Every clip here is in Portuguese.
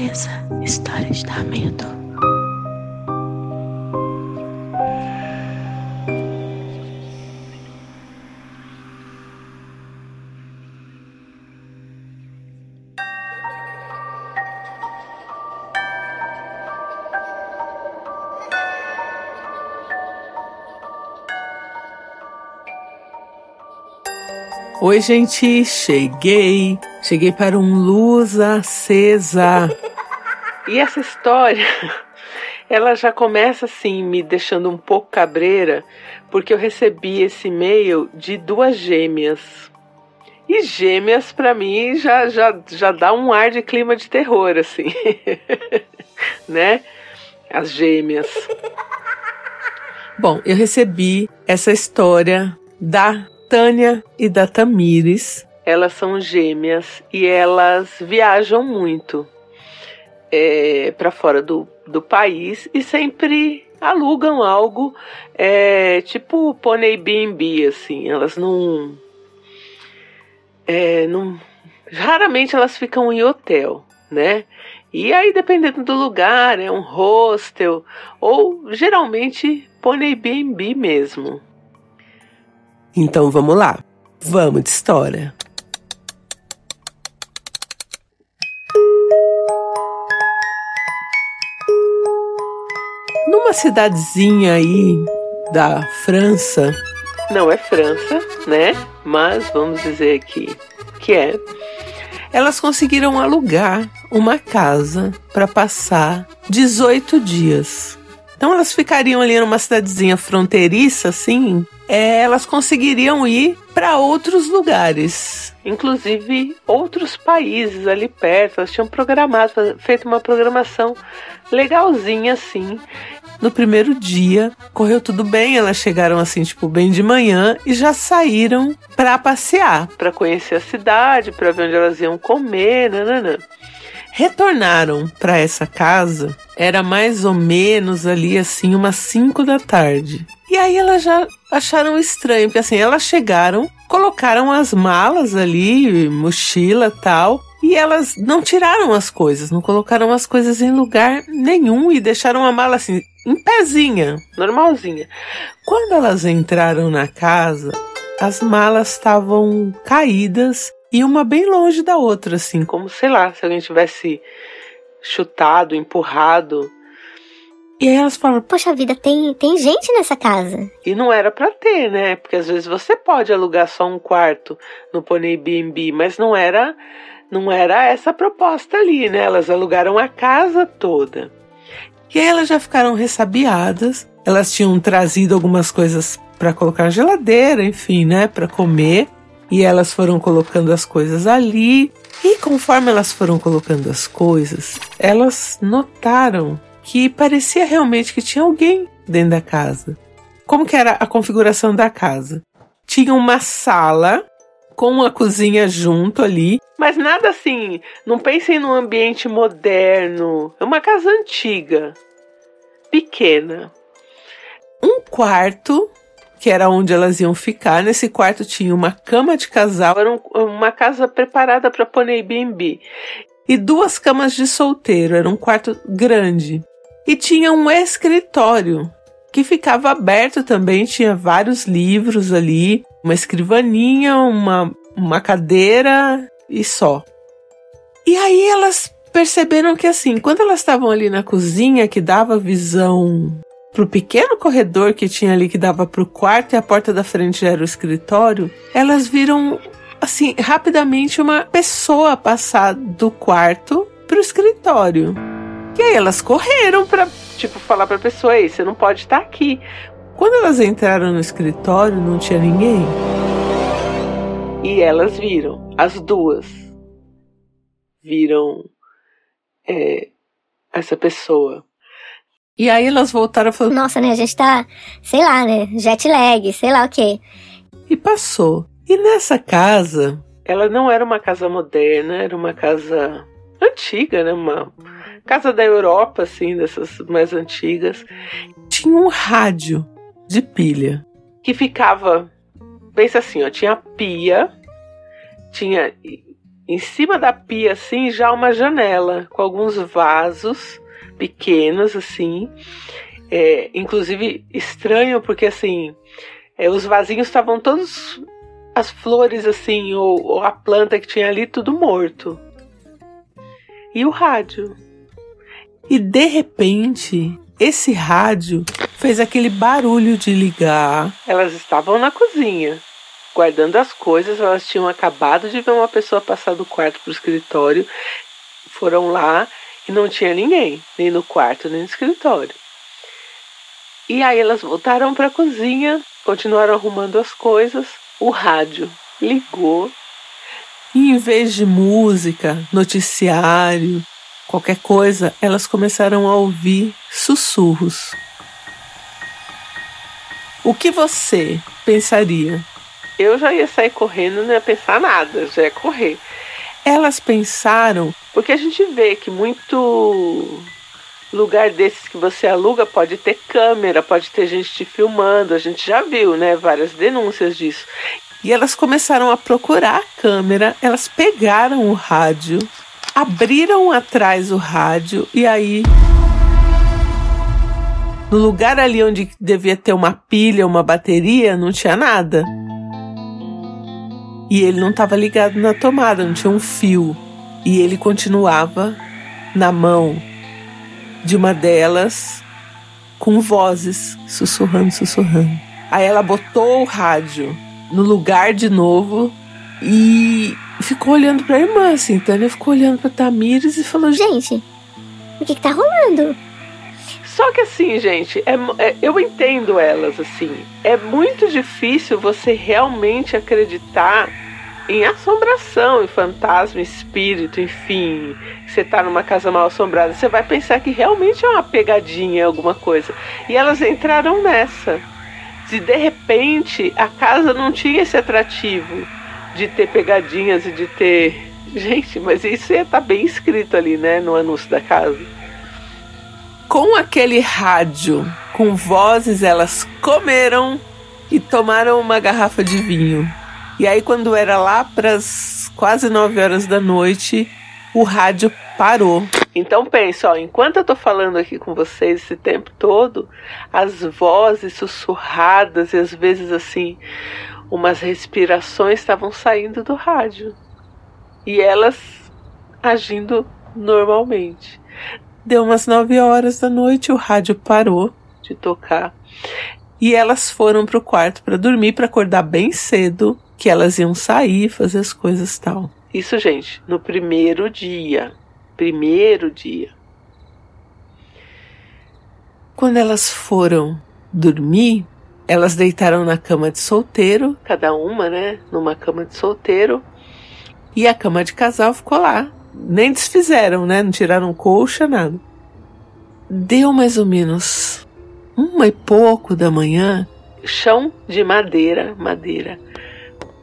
Surpresa, história de dar medo. Oi, gente, cheguei. Cheguei para um luz acesa. E essa história, ela já começa assim, me deixando um pouco cabreira, porque eu recebi esse e-mail de duas gêmeas. E gêmeas, para mim, já, já, já dá um ar de clima de terror, assim. né? As gêmeas. Bom, eu recebi essa história da Tânia e da Tamires. Elas são gêmeas e elas viajam muito é, para fora do, do país e sempre alugam algo é, tipo Pony B&B, assim. Elas não, é, não... Raramente elas ficam em hotel, né? E aí, dependendo do lugar, é um hostel ou geralmente Pony B&B mesmo. Então vamos lá, vamos de história. Cidadezinha aí da França, não é França, né? Mas vamos dizer aqui que é. Elas conseguiram alugar uma casa para passar 18 dias. Então elas ficariam ali numa cidadezinha fronteiriça, assim, é, elas conseguiriam ir para outros lugares, inclusive outros países ali perto. Elas tinham programado, feito uma programação legalzinha assim. No primeiro dia, correu tudo bem, elas chegaram assim, tipo, bem de manhã e já saíram para passear, para conhecer a cidade, para ver onde elas iam comer, nananã. Retornaram para essa casa, era mais ou menos ali assim, umas 5 da tarde. E aí elas já acharam estranho, porque assim, elas chegaram, colocaram as malas ali, mochila tal, e elas não tiraram as coisas, não colocaram as coisas em lugar nenhum e deixaram a mala assim, em pezinha, normalzinha. Quando elas entraram na casa, as malas estavam caídas e uma bem longe da outra, assim, como sei lá, se alguém tivesse chutado, empurrado e aí elas falam: Poxa vida, tem, tem gente nessa casa. E não era para ter, né? Porque às vezes você pode alugar só um quarto no Pony B&B, mas não era não era essa a proposta ali, né? Elas alugaram a casa toda. E aí elas já ficaram ressabiadas. Elas tinham trazido algumas coisas para colocar na geladeira, enfim, né, para comer. E elas foram colocando as coisas ali. E conforme elas foram colocando as coisas, elas notaram que parecia realmente que tinha alguém dentro da casa. Como que era a configuração da casa? Tinha uma sala com uma cozinha junto ali, mas nada assim. Não pensem num ambiente moderno. É uma casa antiga, pequena. Um quarto que era onde elas iam ficar. Nesse quarto tinha uma cama de casal, era um, uma casa preparada para pôr Airbnb. E duas camas de solteiro, era um quarto grande. E tinha um escritório que ficava aberto também, tinha vários livros ali, uma escrivaninha, uma, uma cadeira e só. E aí elas perceberam que assim, quando elas estavam ali na cozinha que dava visão pro pequeno corredor que tinha ali que dava pro quarto e a porta da frente era o escritório, elas viram assim rapidamente uma pessoa passar do quarto pro escritório. E aí elas correram pra, tipo, falar pra pessoa, aí, você não pode estar aqui. Quando elas entraram no escritório, não tinha ninguém. E elas viram, as duas viram é, essa pessoa. E aí elas voltaram e falaram: Nossa, né? A gente tá, sei lá, né? Jet lag, sei lá o quê. E passou. E nessa casa, ela não era uma casa moderna, era uma casa antiga, né? Uma casa da Europa, assim, dessas mais antigas, tinha um rádio de pilha que ficava, pensa assim, ó, tinha pia, tinha Em cima da pia, assim, já uma janela com alguns vasos pequenos, assim. É, inclusive estranho, porque assim, é, os vasinhos estavam todos as flores assim, ou, ou a planta que tinha ali, tudo morto. E o rádio. E de repente, esse rádio fez aquele barulho de ligar. Elas estavam na cozinha guardando as coisas. Elas tinham acabado de ver uma pessoa passar do quarto para o escritório. Foram lá e não tinha ninguém, nem no quarto, nem no escritório. E aí elas voltaram para a cozinha, continuaram arrumando as coisas. O rádio ligou. E em vez de música, noticiário, qualquer coisa, elas começaram a ouvir sussurros. O que você pensaria eu já ia sair correndo, não ia pensar nada, já ia correr. Elas pensaram. Porque a gente vê que muito lugar desses que você aluga pode ter câmera, pode ter gente te filmando. A gente já viu, né? Várias denúncias disso. E elas começaram a procurar a câmera, elas pegaram o rádio, abriram atrás o rádio e aí. No lugar ali onde devia ter uma pilha, uma bateria, não tinha nada. E ele não estava ligado na tomada, não tinha um fio. E ele continuava na mão de uma delas com vozes sussurrando, sussurrando. Aí ela botou o rádio no lugar de novo e ficou olhando para a irmã, assim. Tânia ficou olhando para Tamires e falou: Gente, o que, que tá rolando? Só que assim, gente, é, é, eu entendo elas assim. É muito difícil você realmente acreditar em assombração, em fantasma, espírito, enfim. Você tá numa casa mal assombrada, você vai pensar que realmente é uma pegadinha, alguma coisa. E elas entraram nessa. De de repente a casa não tinha esse atrativo de ter pegadinhas e de ter. Gente, mas isso ia estar tá bem escrito ali, né, no anúncio da casa com aquele rádio, com vozes, elas comeram e tomaram uma garrafa de vinho. E aí, quando era lá para as quase nove horas da noite, o rádio parou. Então pensa, ó, enquanto eu tô falando aqui com vocês esse tempo todo, as vozes sussurradas e às vezes assim, umas respirações estavam saindo do rádio. E elas agindo normalmente. Deu umas nove horas da noite, o rádio parou de tocar e elas foram pro quarto para dormir, para acordar bem cedo, que elas iam sair, fazer as coisas tal. Isso, gente, no primeiro dia. Primeiro dia. Quando elas foram dormir, elas deitaram na cama de solteiro, cada uma, né, numa cama de solteiro, e a cama de casal ficou lá, nem desfizeram, né? Não tiraram colcha, nada. Deu mais ou menos uma e pouco da manhã. Chão de madeira, madeira.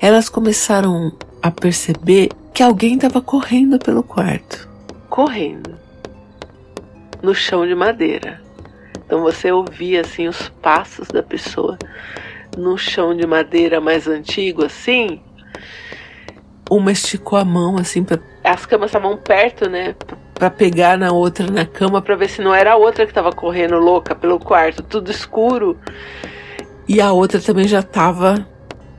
Elas começaram a perceber que alguém estava correndo pelo quarto. Correndo. No chão de madeira. Então você ouvia assim os passos da pessoa no chão de madeira mais antigo assim. Uma esticou a mão assim para as camas estavam perto, né? Para pegar na outra na cama para ver se não era a outra que estava correndo louca pelo quarto, tudo escuro. E a outra também já estava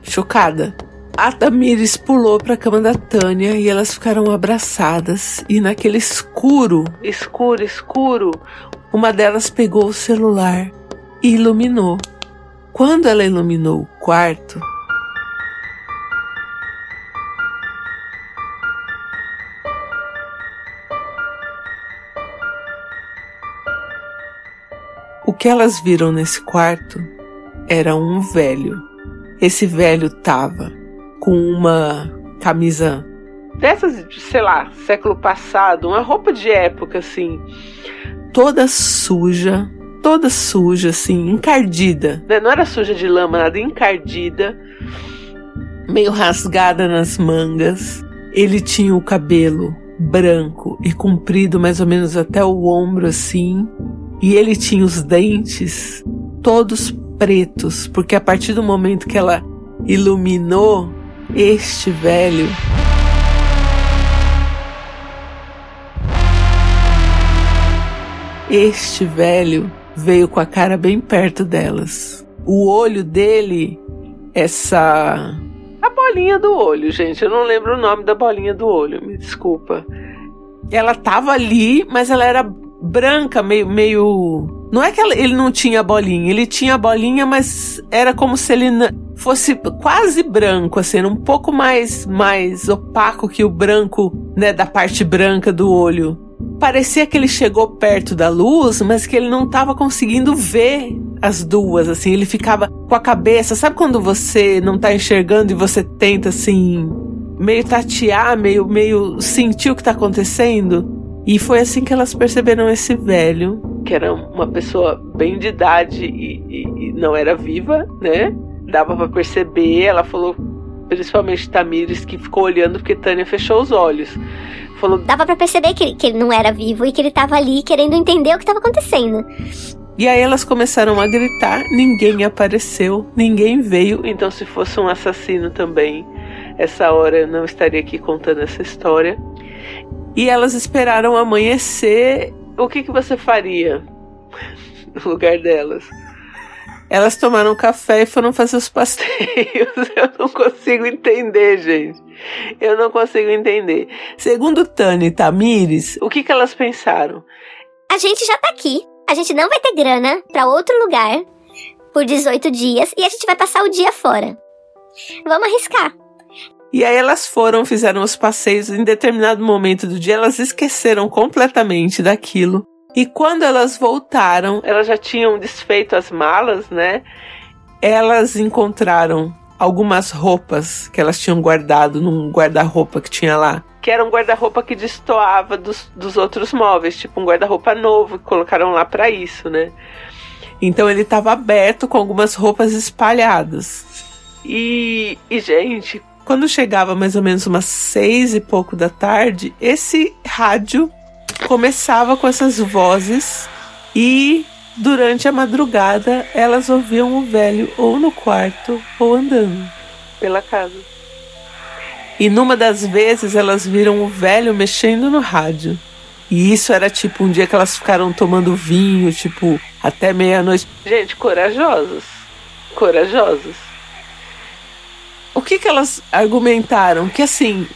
chocada. A Tamires pulou para a cama da Tânia e elas ficaram abraçadas. E naquele escuro, escuro, escuro, uma delas pegou o celular e iluminou. Quando ela iluminou o quarto, O que elas viram nesse quarto era um velho. Esse velho tava com uma camisa dessas, sei lá, século passado, uma roupa de época assim, toda suja, toda suja assim, encardida. Né, não era suja de lama, nada encardida, meio rasgada nas mangas. Ele tinha o cabelo branco e comprido mais ou menos até o ombro assim, e ele tinha os dentes todos pretos, porque a partir do momento que ela iluminou este velho. Este velho veio com a cara bem perto delas. O olho dele, essa. A bolinha do olho, gente. Eu não lembro o nome da bolinha do olho, me desculpa. Ela tava ali, mas ela era branca, meio. meio... Não é que ela, ele não tinha bolinha, ele tinha bolinha, mas era como se ele fosse quase branco, assim, um pouco mais, mais opaco que o branco, né, da parte branca do olho. Parecia que ele chegou perto da luz, mas que ele não estava conseguindo ver as duas, assim, ele ficava com a cabeça, sabe quando você não tá enxergando e você tenta assim, meio tatear, meio meio sentir o que tá acontecendo? E foi assim que elas perceberam esse velho. Que era uma pessoa bem de idade e, e, e não era viva, né? Dava para perceber. Ela falou, principalmente Tamires, que ficou olhando porque Tânia fechou os olhos. Falou, Dava para perceber que, que ele não era vivo e que ele tava ali querendo entender o que estava acontecendo. E aí elas começaram a gritar, ninguém apareceu, ninguém veio. Então, se fosse um assassino também, essa hora eu não estaria aqui contando essa história. E elas esperaram amanhecer. O que, que você faria no lugar delas? Elas tomaram café e foram fazer os passeios. Eu não consigo entender, gente. Eu não consigo entender. Segundo Tânia e Tamires, o que, que elas pensaram? A gente já tá aqui. A gente não vai ter grana para outro lugar por 18 dias e a gente vai passar o dia fora. Vamos arriscar. E aí elas foram, fizeram os passeios. Em determinado momento do dia, elas esqueceram completamente daquilo. E quando elas voltaram, elas já tinham desfeito as malas, né? Elas encontraram algumas roupas que elas tinham guardado num guarda-roupa que tinha lá. Que era um guarda-roupa que destoava dos, dos outros móveis, tipo um guarda-roupa novo, que colocaram lá para isso, né? Então ele estava aberto com algumas roupas espalhadas. E, e, gente, quando chegava mais ou menos umas seis e pouco da tarde, esse rádio começava com essas vozes e durante a madrugada elas ouviam o velho ou no quarto ou andando pela casa. E numa das vezes elas viram o velho mexendo no rádio. E isso era tipo um dia que elas ficaram tomando vinho, tipo, até meia-noite. Gente, corajosos. Corajosos o que, que elas argumentaram? Que assim,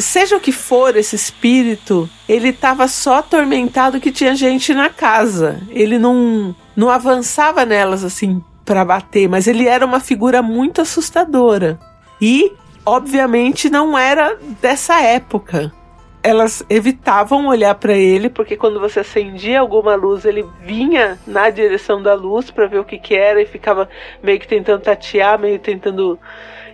seja o que for esse espírito, ele estava só atormentado que tinha gente na casa. Ele não, não avançava nelas assim para bater, mas ele era uma figura muito assustadora. E, obviamente, não era dessa época. Elas evitavam olhar para ele porque quando você acendia alguma luz, ele vinha na direção da luz para ver o que, que era e ficava meio que tentando tatear, meio tentando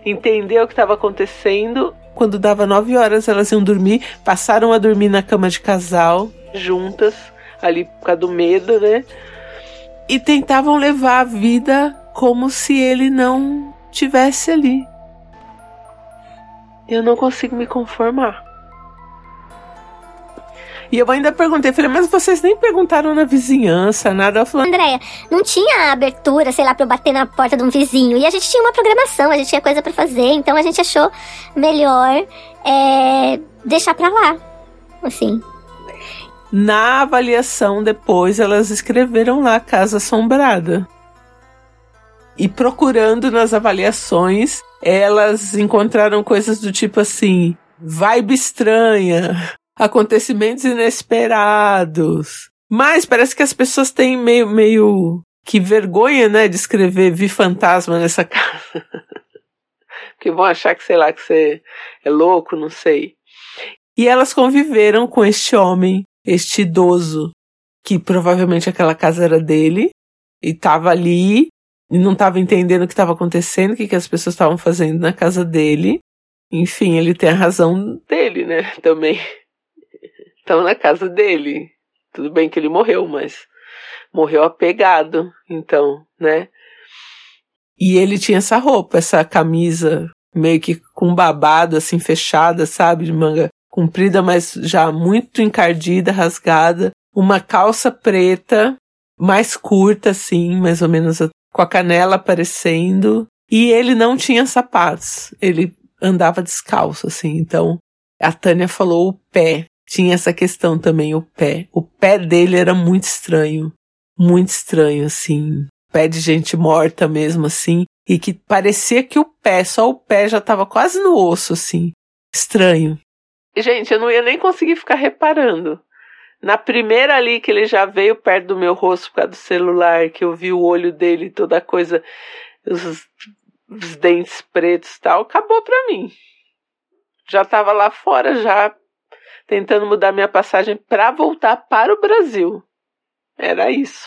entender o que estava acontecendo. Quando dava nove horas, elas iam dormir, passaram a dormir na cama de casal, juntas, ali por causa do medo, né? E tentavam levar a vida como se ele não tivesse ali. Eu não consigo me conformar. E eu ainda perguntei, falei, mas vocês nem perguntaram na vizinhança, nada. Ela falou, Andréia, não tinha abertura, sei lá, pra eu bater na porta de um vizinho. E a gente tinha uma programação, a gente tinha coisa para fazer, então a gente achou melhor é, deixar pra lá. Assim. Na avaliação depois, elas escreveram lá Casa Assombrada. E procurando nas avaliações, elas encontraram coisas do tipo assim: vibe estranha, acontecimentos inesperados. Mas parece que as pessoas têm meio, meio que vergonha, né, de escrever vi fantasma nessa casa. Porque vão achar que, sei lá, que você é louco, não sei. E elas conviveram com este homem, este idoso, que provavelmente aquela casa era dele, e estava ali, e não estava entendendo o que estava acontecendo, o que, que as pessoas estavam fazendo na casa dele. Enfim, ele tem a razão dele, né, também estão na casa dele. Tudo bem que ele morreu, mas morreu apegado, então, né? E ele tinha essa roupa, essa camisa meio que com babado assim fechada, sabe, de manga comprida, mas já muito encardida, rasgada, uma calça preta mais curta assim, mais ou menos com a canela aparecendo, e ele não tinha sapatos. Ele andava descalço assim, então a Tânia falou o pé tinha essa questão também, o pé. O pé dele era muito estranho. Muito estranho, assim. Pé de gente morta mesmo, assim. E que parecia que o pé, só o pé já tava quase no osso, assim. Estranho. Gente, eu não ia nem conseguir ficar reparando. Na primeira ali que ele já veio perto do meu rosto por causa do celular, que eu vi o olho dele, toda coisa, os, os dentes pretos e tal, acabou pra mim. Já tava lá fora, já tentando mudar minha passagem para voltar para o Brasil. Era isso.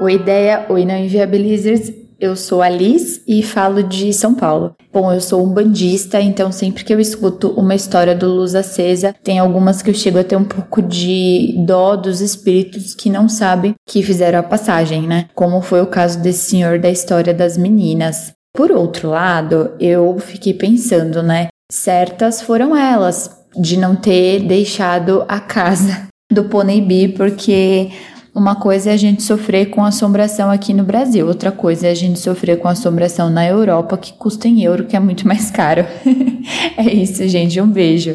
Oi, ideia. Oi, não inviabilizers. Eu sou a Liz e falo de São Paulo. Bom, eu sou um bandista, então sempre que eu escuto uma história do Luz Acesa, tem algumas que eu chego a ter um pouco de dó dos espíritos que não sabem que fizeram a passagem, né? Como foi o caso desse senhor da história das meninas. Por outro lado, eu fiquei pensando, né? Certas foram elas de não ter deixado a casa do B, porque uma coisa é a gente sofrer com assombração aqui no Brasil, outra coisa é a gente sofrer com assombração na Europa, que custa em euro, que é muito mais caro. é isso, gente. Um beijo.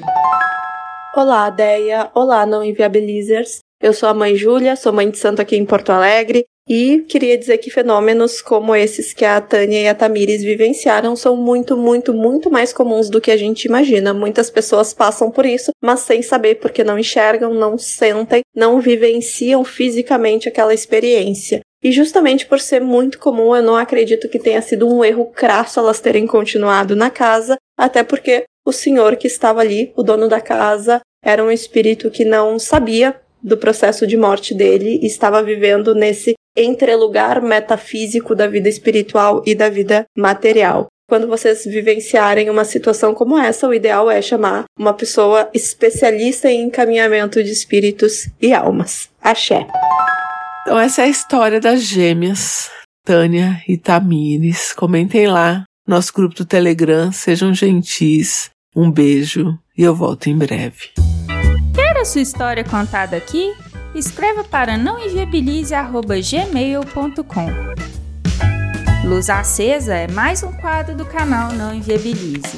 Olá, Deia. Olá, não inviabilizers. Eu sou a mãe Júlia, sou mãe de santo aqui em Porto Alegre e queria dizer que fenômenos como esses que a Tânia e a Tamires vivenciaram são muito, muito, muito mais comuns do que a gente imagina. Muitas pessoas passam por isso, mas sem saber porque não enxergam, não sentem, não vivenciam fisicamente aquela experiência. E justamente por ser muito comum, eu não acredito que tenha sido um erro crasso elas terem continuado na casa, até porque o senhor que estava ali, o dono da casa, era um espírito que não sabia do processo de morte dele e estava vivendo nesse entrelugar metafísico da vida espiritual e da vida material. Quando vocês vivenciarem uma situação como essa, o ideal é chamar uma pessoa especialista em encaminhamento de espíritos e almas. Axé. Então, essa é a história das gêmeas, Tânia e Tamires. Comentem lá, nosso grupo do Telegram, sejam gentis. Um beijo e eu volto em breve a sua história contada aqui? Escreva para nãoenviabilize.gmail.com Luz Acesa é mais um quadro do canal Não Enviabilize.